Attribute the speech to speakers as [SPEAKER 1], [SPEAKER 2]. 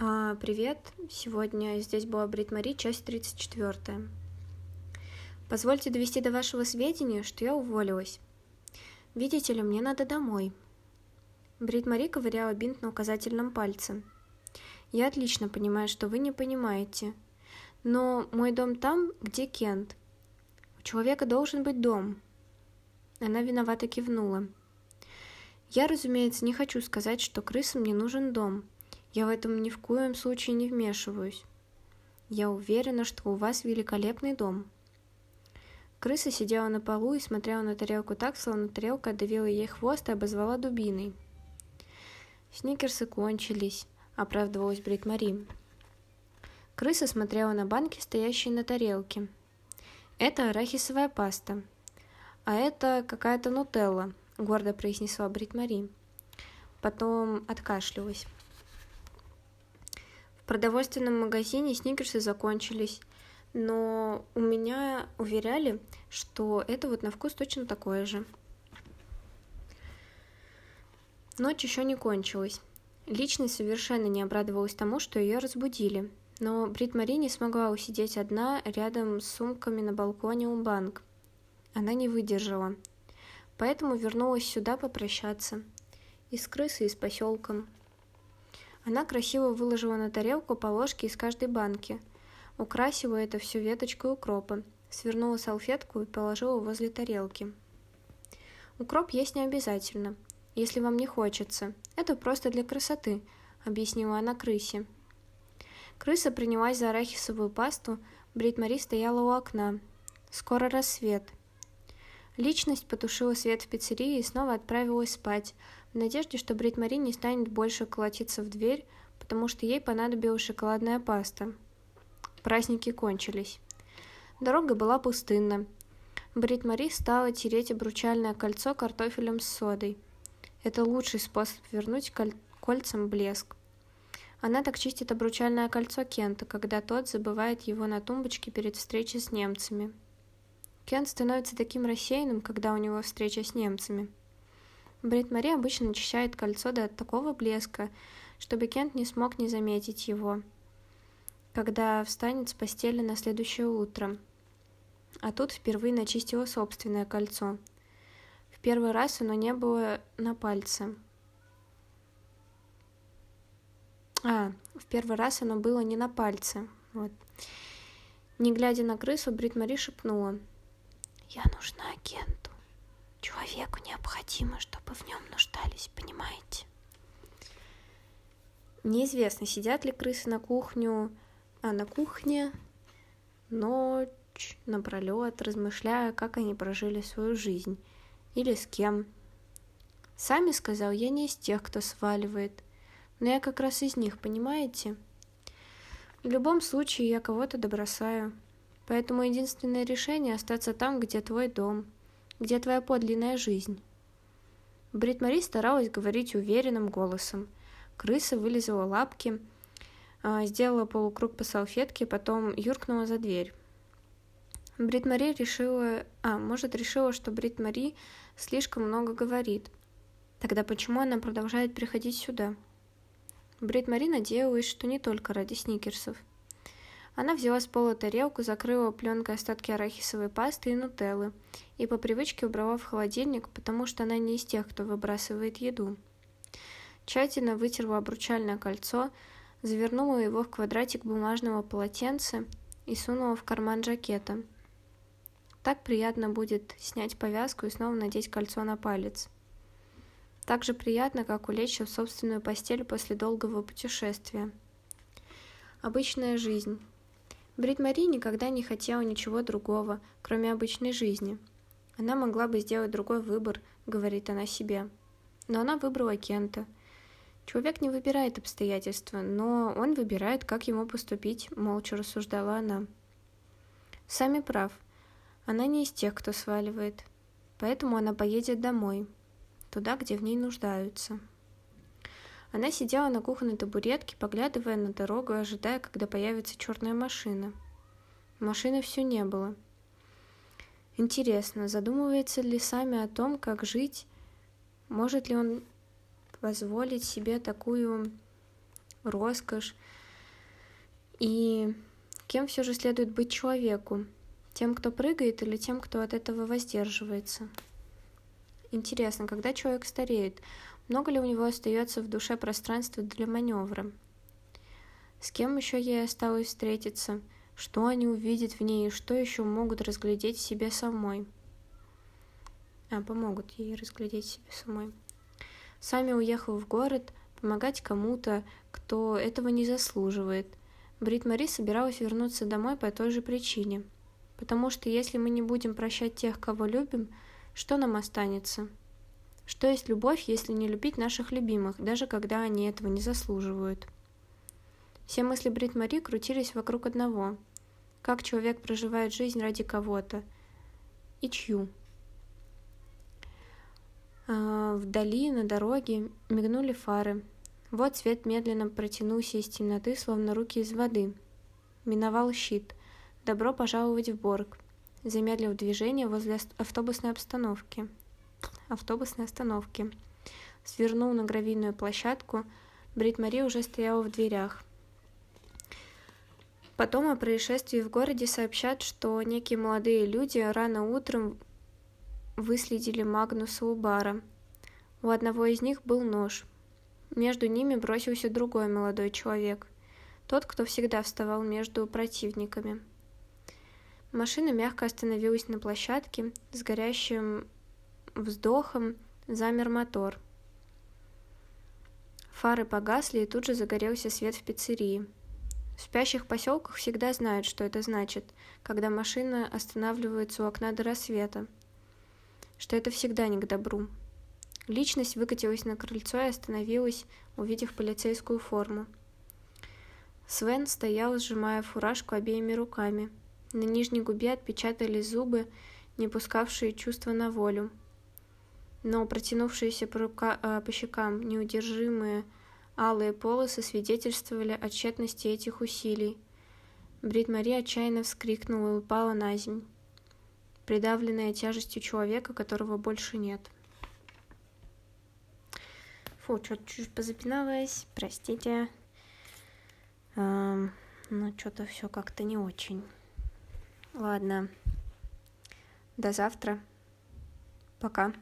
[SPEAKER 1] А, привет! Сегодня здесь была Брит Мари, часть 34. Позвольте довести до вашего сведения, что я уволилась. Видите ли, мне надо домой. Брит Мари ковыряла бинт на указательном пальце. Я отлично понимаю, что вы не понимаете. Но мой дом там, где Кент. У человека должен быть дом. Она виновато кивнула. Я, разумеется, не хочу сказать, что крысам не нужен дом. Я в этом ни в коем случае не вмешиваюсь. Я уверена, что у вас великолепный дом. Крыса сидела на полу и смотрела на тарелку так, словно тарелка отдавила ей хвост и обозвала дубиной. Сникерсы кончились, оправдывалась Брит Мари. Крыса смотрела на банки, стоящие на тарелке. Это арахисовая паста. А это какая-то нутелла, гордо произнесла Брит Мари. Потом откашлялась. Продовольственном магазине сникерсы закончились, но у меня уверяли, что это вот на вкус точно такое же. Ночь еще не кончилась. Личность совершенно не обрадовалась тому, что ее разбудили, но Брит Мари не смогла усидеть одна рядом с сумками на балконе у банк. Она не выдержала поэтому вернулась сюда попрощаться. И с крысой, и с поселком. Она красиво выложила на тарелку по ложке из каждой банки, украсила это все веточкой укропа, свернула салфетку и положила возле тарелки. Укроп есть не обязательно, если вам не хочется. Это просто для красоты, объяснила она крысе. Крыса принялась за арахисовую пасту, Брит Мари стояла у окна. Скоро рассвет. Личность потушила свет в пиццерии и снова отправилась спать, в надежде, что Брит Мари не станет больше колотиться в дверь, потому что ей понадобилась шоколадная паста. Праздники кончились. Дорога была пустынна. Брит Мари стала тереть обручальное кольцо картофелем с содой. Это лучший способ вернуть коль- кольцам блеск. Она так чистит обручальное кольцо Кента, когда тот забывает его на тумбочке перед встречей с немцами. Кен становится таким рассеянным, когда у него встреча с немцами. Брит Мари обычно начищает кольцо до такого блеска, чтобы Кент не смог не заметить его, когда встанет с постели на следующее утро. А тут впервые начистила собственное кольцо. В первый раз оно не было на пальце. А, в первый раз оно было не на пальце. Вот. Не глядя на крысу, Брит Мари шепнула — я нужна агенту. Человеку необходимо, чтобы в нем нуждались, понимаете? Неизвестно, сидят ли крысы на кухню, а на кухне ночь напролет, размышляя, как они прожили свою жизнь или с кем. Сами сказал, я не из тех, кто сваливает, но я как раз из них, понимаете? В любом случае я кого-то добросаю. Поэтому единственное решение — остаться там, где твой дом, где твоя подлинная жизнь. Брит Мари старалась говорить уверенным голосом. Крыса вылезала лапки, а, сделала полукруг по салфетке, потом юркнула за дверь. Брит Мари решила... А, может, решила, что Брит Мари слишком много говорит. Тогда почему она продолжает приходить сюда? Брит Мари надеялась, что не только ради сникерсов. Она взяла с пола тарелку, закрыла пленкой остатки арахисовой пасты и нутеллы и по привычке убрала в холодильник, потому что она не из тех, кто выбрасывает еду. Тщательно вытерла обручальное кольцо, завернула его в квадратик бумажного полотенца и сунула в карман жакета. Так приятно будет снять повязку и снова надеть кольцо на палец. Так же приятно, как улечься в собственную постель после долгого путешествия. Обычная жизнь. Брит Мари никогда не хотела ничего другого, кроме обычной жизни. Она могла бы сделать другой выбор, говорит она себе. Но она выбрала Кента. Человек не выбирает обстоятельства, но он выбирает, как ему поступить, молча рассуждала она. Сами прав. Она не из тех, кто сваливает. Поэтому она поедет домой, туда, где в ней нуждаются. Она сидела на кухонной табуретке, поглядывая на дорогу, ожидая, когда появится черная машина. Машины все не было. Интересно, задумывается ли сами о том, как жить? Может ли он позволить себе такую роскошь. И кем все же следует быть человеку? Тем, кто прыгает, или тем, кто от этого воздерживается? Интересно, когда человек стареет, много ли у него остается в душе пространства для маневра? С кем еще ей осталось встретиться? Что они увидят в ней и что еще могут разглядеть себе самой? А, помогут ей разглядеть себе самой. Сами уехал в город помогать кому-то, кто этого не заслуживает. Брит Мари собиралась вернуться домой по той же причине. Потому что если мы не будем прощать тех, кого любим, что нам останется? Что есть любовь, если не любить наших любимых, даже когда они этого не заслуживают? Все мысли Брит Мари крутились вокруг одного. Как человек проживает жизнь ради кого-то? И чью? А, вдали, на дороге, мигнули фары. Вот свет медленно протянулся из темноты, словно руки из воды. Миновал щит. Добро пожаловать в Борг. Замедлив движение возле автобусной обстановки. Автобусной остановки. Свернул на гравийную площадку. Брит Мари уже стояла в дверях. Потом о происшествии в городе сообщат, что некие молодые люди рано утром выследили Магнуса у бара. У одного из них был нож. Между ними бросился другой молодой человек, тот, кто всегда вставал между противниками. Машина мягко остановилась на площадке, с горящим вздохом замер мотор. Фары погасли, и тут же загорелся свет в пиццерии. В спящих поселках всегда знают, что это значит, когда машина останавливается у окна до рассвета – что это всегда не к добру. Личность выкатилась на крыльцо и остановилась, увидев полицейскую форму. Свен стоял, сжимая фуражку обеими руками. На нижней губе отпечатались зубы, не пускавшие чувства на волю. Но протянувшиеся по, рука, э, по щекам неудержимые алые полосы свидетельствовали о тщетности этих усилий. Брит Мари отчаянно вскрикнула и упала на земь придавленная тяжестью человека, которого больше нет. Фу, что-то чуть позапиналась, простите. Эм, ну, что-то все как-то не очень. Ладно. До завтра. Пока.